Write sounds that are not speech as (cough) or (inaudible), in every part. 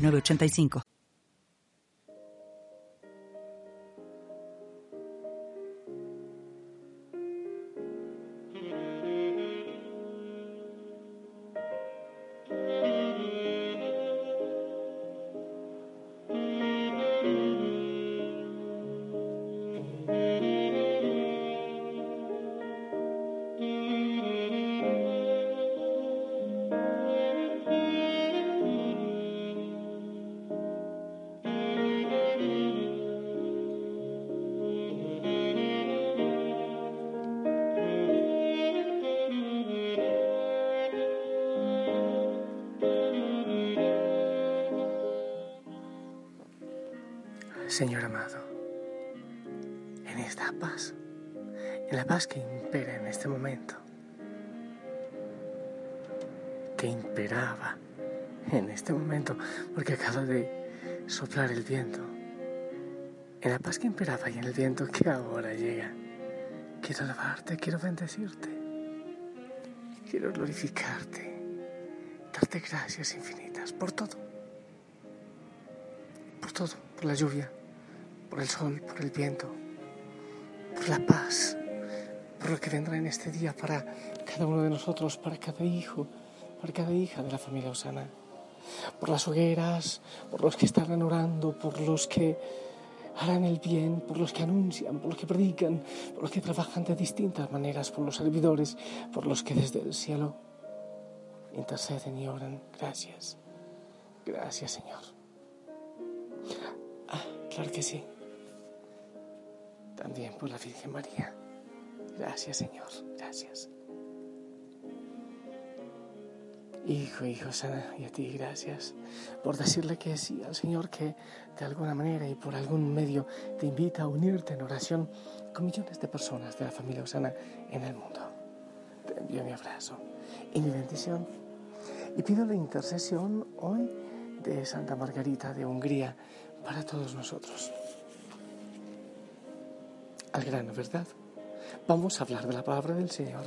985. Señor amado, en esta paz, en la paz que impera en este momento, que imperaba en este momento, porque acaba de soplar el viento, en la paz que imperaba y en el viento que ahora llega, quiero alabarte, quiero bendecirte, quiero glorificarte, darte gracias infinitas por todo, por todo, por la lluvia por el sol, por el viento, por la paz, por lo que vendrá en este día para cada uno de nosotros, para cada hijo, para cada hija de la familia Osana, por las hogueras, por los que están orando, por los que harán el bien, por los que anuncian, por los que predican, por los que trabajan de distintas maneras, por los servidores, por los que desde el cielo interceden y oran. Gracias. Gracias, Señor. Ah, claro que sí también por la Virgen María. Gracias Señor, gracias. Hijo, hijo sana, y a ti gracias por decirle que sí al Señor que de alguna manera y por algún medio te invita a unirte en oración con millones de personas de la familia Osana en el mundo. Te envío mi abrazo y mi bendición y pido la intercesión hoy de Santa Margarita de Hungría para todos nosotros al grano, ¿verdad? Vamos a hablar de la palabra del Señor.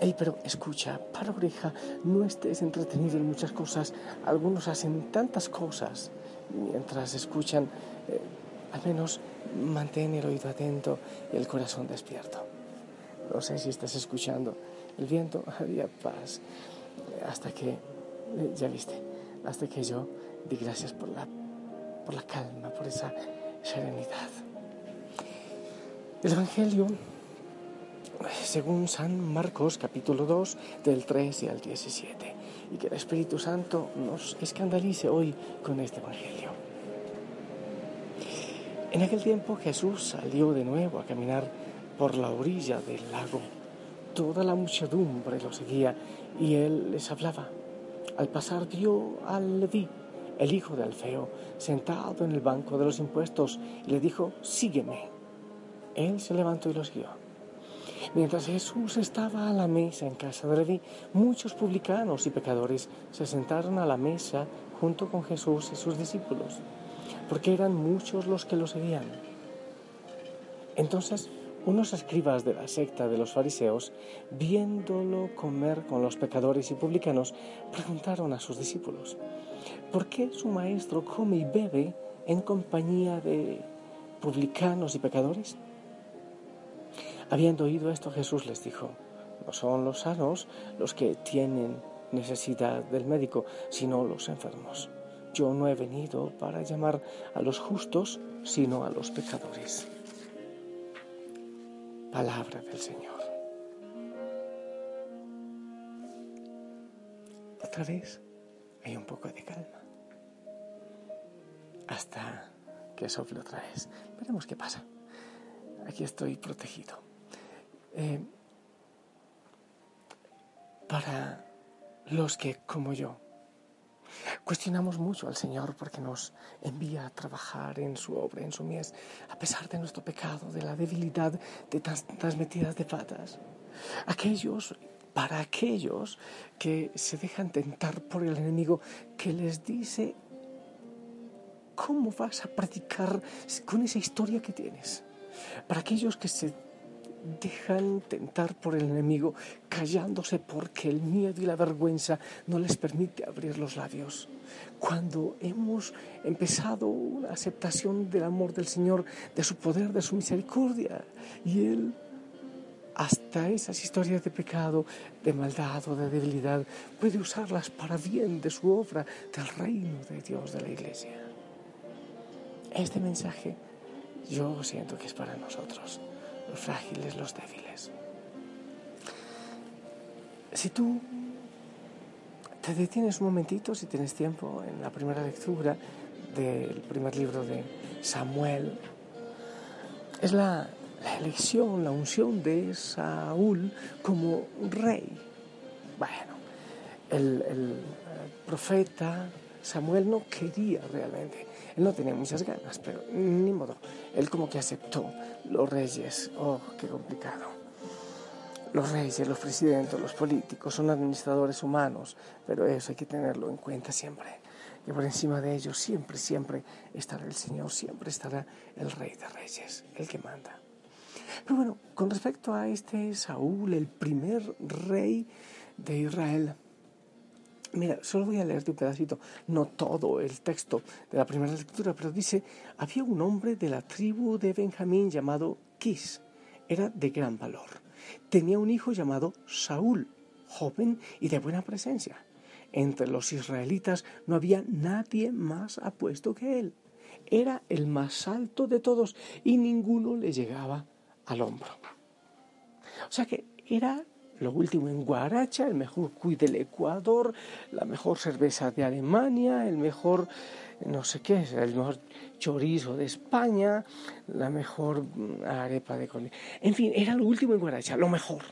Ey, pero escucha, para oreja, no estés entretenido en muchas cosas. Algunos hacen tantas cosas mientras escuchan. Eh, al menos mantén el oído atento y el corazón despierto. No sé si estás escuchando el viento, (laughs) había paz. Hasta que, eh, ya viste, hasta que yo di gracias por la, por la calma, por esa serenidad. El Evangelio, según San Marcos capítulo 2, del 13 al 17, y que el Espíritu Santo nos escandalice hoy con este Evangelio. En aquel tiempo Jesús salió de nuevo a caminar por la orilla del lago. Toda la muchedumbre lo seguía y él les hablaba. Al pasar vio al Leví, el hijo de Alfeo, sentado en el banco de los impuestos y le dijo, sígueme. Él se levantó y los guió. Mientras Jesús estaba a la mesa en casa de Leví, muchos publicanos y pecadores se sentaron a la mesa junto con Jesús y sus discípulos, porque eran muchos los que lo seguían. Entonces, unos escribas de la secta de los fariseos, viéndolo comer con los pecadores y publicanos, preguntaron a sus discípulos, ¿por qué su maestro come y bebe en compañía de publicanos y pecadores? Habiendo oído esto, Jesús les dijo, no son los sanos los que tienen necesidad del médico, sino los enfermos. Yo no he venido para llamar a los justos, sino a los pecadores. Palabra del Señor. Otra vez hay un poco de calma. Hasta que sople otra vez. Veremos qué pasa. Aquí estoy protegido. Eh, para los que, como yo, Cuestionamos mucho al Señor porque nos envía a trabajar en su obra, en su mies, a pesar de nuestro pecado, de la debilidad de tantas metidas de patas. Aquellos, para aquellos que se dejan tentar por el enemigo, que les dice, ¿cómo vas a predicar con esa historia que tienes? Para aquellos que se dejan tentar por el enemigo, callándose porque el miedo y la vergüenza no les permite abrir los labios. Cuando hemos empezado una aceptación del amor del Señor, de su poder, de su misericordia, y Él hasta esas historias de pecado, de maldad o de debilidad, puede usarlas para bien de su obra, del reino de Dios, de la iglesia. Este mensaje yo siento que es para nosotros los frágiles, los débiles. Si tú te detienes un momentito, si tienes tiempo, en la primera lectura del primer libro de Samuel, es la, elección, la unción de Saúl como rey. Bueno, el, el profeta Samuel no quería realmente él no tenía muchas ganas, pero ni modo. Él como que aceptó los reyes. Oh, qué complicado. Los reyes, los presidentes, los políticos son administradores humanos, pero eso hay que tenerlo en cuenta siempre. Y por encima de ellos siempre, siempre estará el Señor, siempre estará el Rey de Reyes, el que manda. Pero bueno, con respecto a este Saúl, el primer rey de Israel, Mira, solo voy a leerte un pedacito, no todo el texto de la primera lectura, pero dice, había un hombre de la tribu de Benjamín llamado Quis, era de gran valor. Tenía un hijo llamado Saúl, joven y de buena presencia. Entre los israelitas no había nadie más apuesto que él. Era el más alto de todos y ninguno le llegaba al hombro. O sea que era lo último en Guaracha, el mejor cuy del Ecuador, la mejor cerveza de Alemania, el mejor, no sé qué, el mejor chorizo de España, la mejor mm, arepa de Colombia. En fin, era lo último en Guaracha, lo mejor.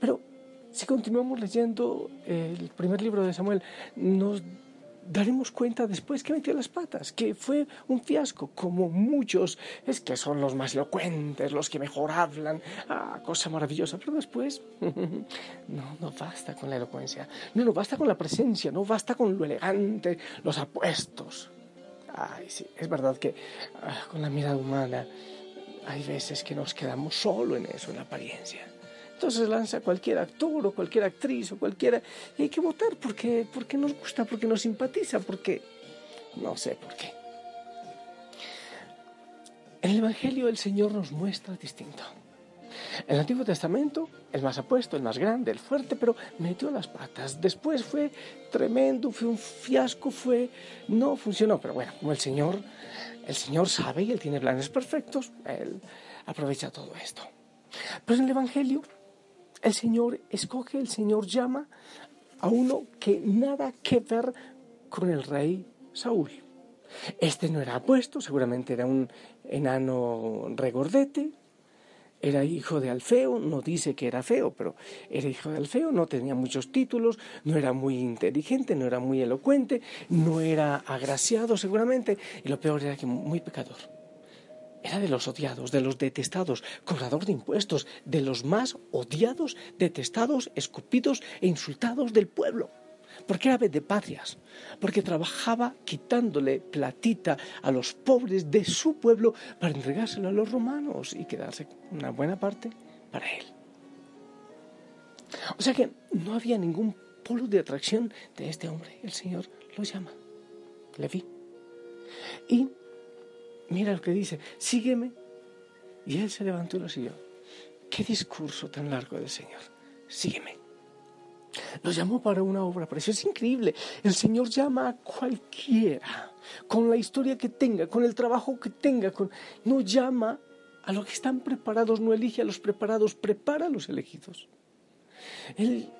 Pero si continuamos leyendo el primer libro de Samuel, nos daremos cuenta después que metió las patas, que fue un fiasco, como muchos, es que son los más elocuentes, los que mejor hablan, ah, cosa maravillosa, pero después (laughs) no, no basta con la elocuencia, no, no basta con la presencia, no basta con lo elegante, los apuestos. Ay, sí, es verdad que ah, con la mirada humana hay veces que nos quedamos solo en eso, en la apariencia. Entonces lanza cualquier actor o cualquier actriz o cualquiera y hay que votar porque, porque nos gusta, porque nos simpatiza, porque no sé por qué. En el Evangelio el Señor nos muestra distinto. En el Antiguo Testamento, el más apuesto, el más grande, el fuerte, pero metió las patas. Después fue tremendo, fue un fiasco, fue no funcionó. Pero bueno, como el Señor, el Señor sabe y él tiene planes perfectos, él aprovecha todo esto. Pero en el Evangelio el Señor escoge, el Señor llama a uno que nada que ver con el rey Saúl. Este no era apuesto, seguramente era un enano regordete, era hijo de Alfeo, no dice que era feo, pero era hijo de Alfeo, no tenía muchos títulos, no era muy inteligente, no era muy elocuente, no era agraciado seguramente, y lo peor era que muy pecador. Era de los odiados, de los detestados, cobrador de impuestos, de los más odiados, detestados, escupidos e insultados del pueblo. Porque era de patrias, porque trabajaba quitándole platita a los pobres de su pueblo para entregárselo a los romanos y quedarse una buena parte para él. O sea que no había ningún polo de atracción de este hombre. El Señor lo llama, Leví. Y Mira lo que dice, sígueme. Y él se levantó y lo siguió. Qué discurso tan largo del Señor. Sígueme. Lo llamó para una obra preciosa. Es increíble. El Señor llama a cualquiera, con la historia que tenga, con el trabajo que tenga. No llama a los que están preparados, no elige a los preparados, prepara a los elegidos. Él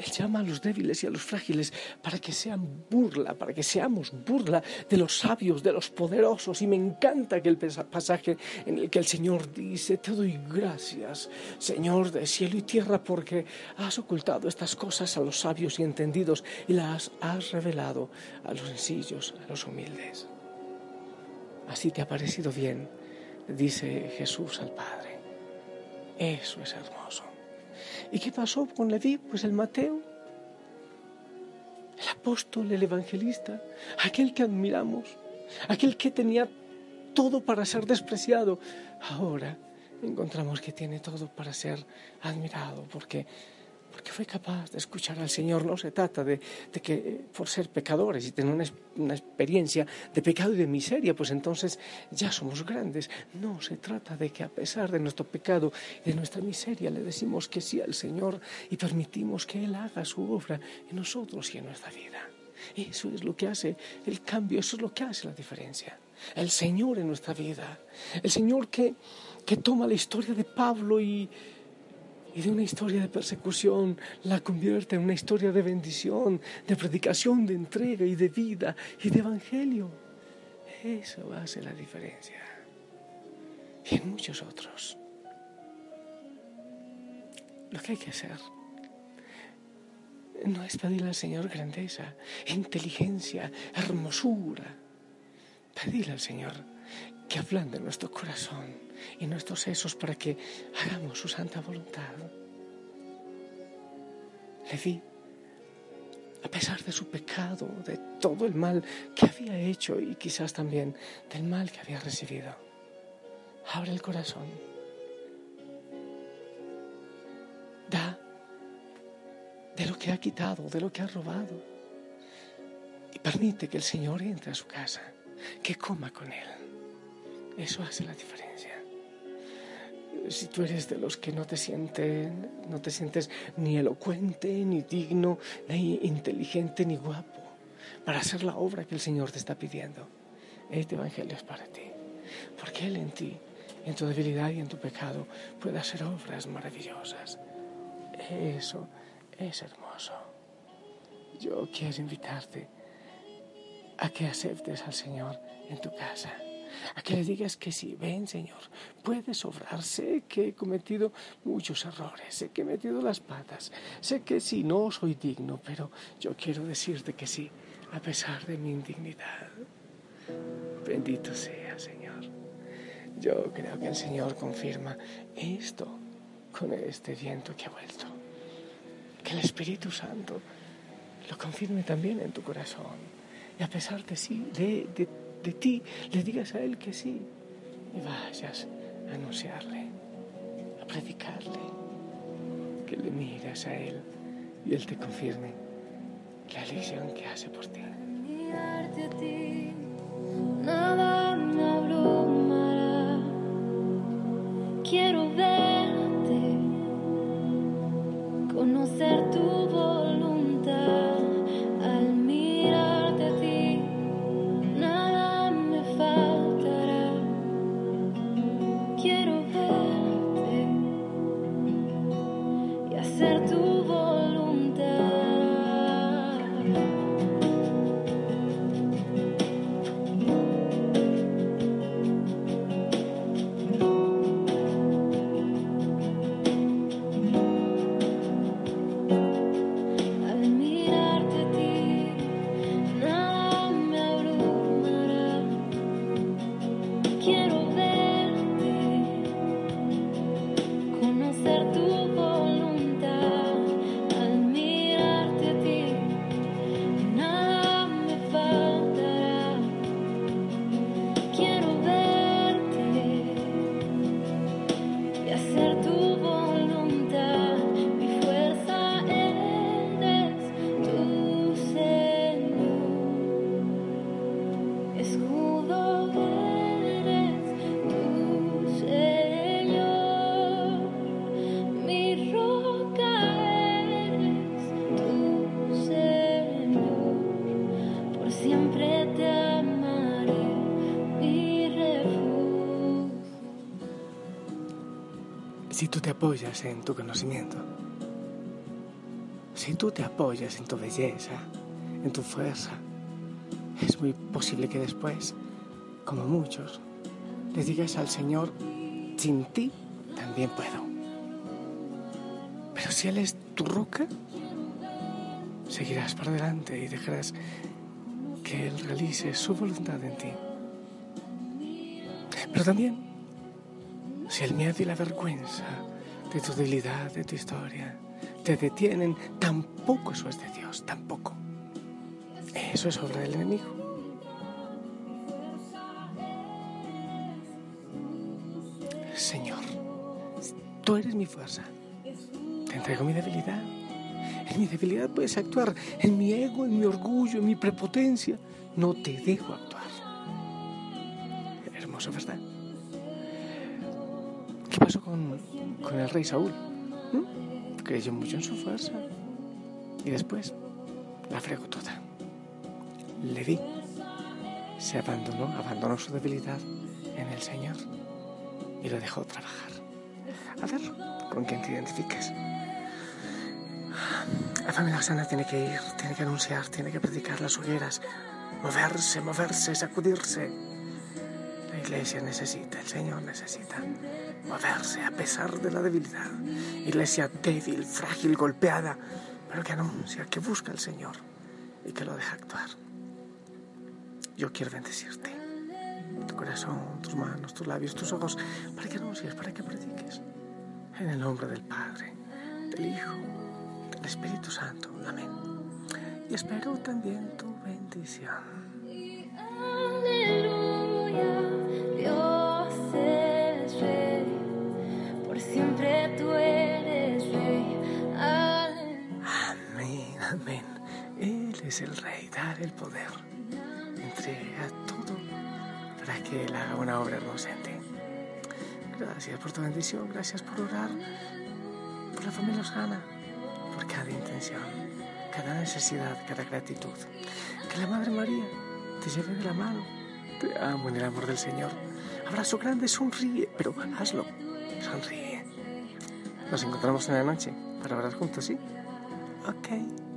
Él llama a los débiles y a los frágiles para que sean burla, para que seamos burla de los sabios, de los poderosos. Y me encanta aquel pasaje en el que el Señor dice, te doy gracias, Señor de cielo y tierra, porque has ocultado estas cosas a los sabios y entendidos y las has revelado a los sencillos, a los humildes. Así te ha parecido bien, dice Jesús al Padre. Eso es hermoso. ¿Y qué pasó con Leví? Pues el Mateo, el apóstol, el evangelista, aquel que admiramos, aquel que tenía todo para ser despreciado, ahora encontramos que tiene todo para ser admirado, porque porque fue capaz de escuchar al Señor. No se trata de, que eh, por ser pecadores y tener una, experiencia de pecado y de miseria, pues entonces ya somos grandes. No, se trata de que a pesar de nuestro pecado y de nuestra miseria le decimos que sí al Señor y permitimos que Él haga su obra en nosotros y en nuestra vida. Eso es lo que hace el cambio, eso es lo que hace la diferencia. El Señor en nuestra vida, el Señor que, que toma la historia de Pablo y y de una historia de persecución la convierte en una historia de bendición, de predicación, de entrega y de vida y de evangelio. Eso hace la diferencia. Y en muchos otros. Lo que hay que hacer no es pedirle al Señor grandeza, inteligencia, hermosura. Pedirle al Señor que ablande nuestro corazón y nuestros sesos para que hagamos su santa voluntad. vi, a pesar de su pecado, de todo el mal que había hecho y quizás también del mal que había recibido, abre el corazón. Da de lo que ha quitado, de lo que ha robado. Y permite que el Señor entre a su casa, que coma con Él. Eso hace la diferencia. Si tú eres de los que no te sienten, no te sientes ni elocuente, ni digno, ni inteligente, ni guapo para hacer la obra que el Señor te está pidiendo, este evangelio es para ti, porque él en ti, en tu debilidad y en tu pecado, puede hacer obras maravillosas. Eso es hermoso. Yo quiero invitarte a que aceptes al Señor en tu casa a que le digas que sí, ven Señor, puedes obrar, sé que he cometido muchos errores, sé que he metido las patas, sé que sí, no soy digno, pero yo quiero decirte que sí, a pesar de mi indignidad. Bendito sea, Señor. Yo creo que el Señor confirma esto con este viento que ha vuelto. Que el Espíritu Santo lo confirme también en tu corazón. Y a pesar de sí, de, de de ti, le digas a Él que sí y vayas a anunciarle, a predicarle, que le mires a Él y Él te confirme la elección que hace por ti. Si tú te apoyas en tu conocimiento, Si tú te apoyas en tu belleza, en tu fuerza, es muy posible que después, como muchos, le digas al Señor, sin ti también puedo. Pero si Él es tu roca, seguirás para adelante y dejarás que Él realice su voluntad en ti. Pero también, el miedo y la vergüenza de tu debilidad, de tu historia, te detienen, tampoco eso es de Dios, tampoco. Eso es obra del enemigo. Señor, tú eres mi fuerza. Te entrego mi debilidad. En mi debilidad puedes actuar. En mi ego, en mi orgullo, en mi prepotencia. No te dejo actuar. Hermoso, ¿verdad? ¿Qué pasó con, con el rey Saúl? ¿Mm? Creyó mucho en su fuerza. Y después la fregó toda. Leví se abandonó, abandonó su debilidad en el Señor y lo dejó trabajar. A ver, ¿con quién te identificas? La familia sana tiene que ir, tiene que anunciar, tiene que predicar las hogueras, moverse, moverse, sacudirse. La iglesia necesita, el Señor necesita moverse a pesar de la debilidad. Iglesia débil, frágil, golpeada, pero que anuncia, que busca al Señor y que lo deja actuar. Yo quiero bendecirte. Tu corazón, tus manos, tus labios, tus ojos, para que anuncies, para que prediques. En el nombre del Padre, del Hijo, del Espíritu Santo. Amén. Y espero también tu bendición. Es el Rey, dar el poder. Entrega todo para que Él haga una obra hermosa en. Gracias por tu bendición, gracias por orar por la familia Osana, por cada intención, cada necesidad, cada gratitud. Que la Madre María te lleve de la mano. Te amo en el amor del Señor. Abrazo grande, sonríe, pero hazlo. Sonríe. Nos encontramos en la noche para orar juntos, ¿sí? Ok.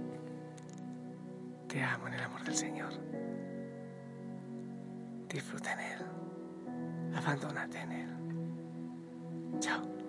Te amo en el amor del Señor. Disfruta en Él. Abandónate en Él. Chao.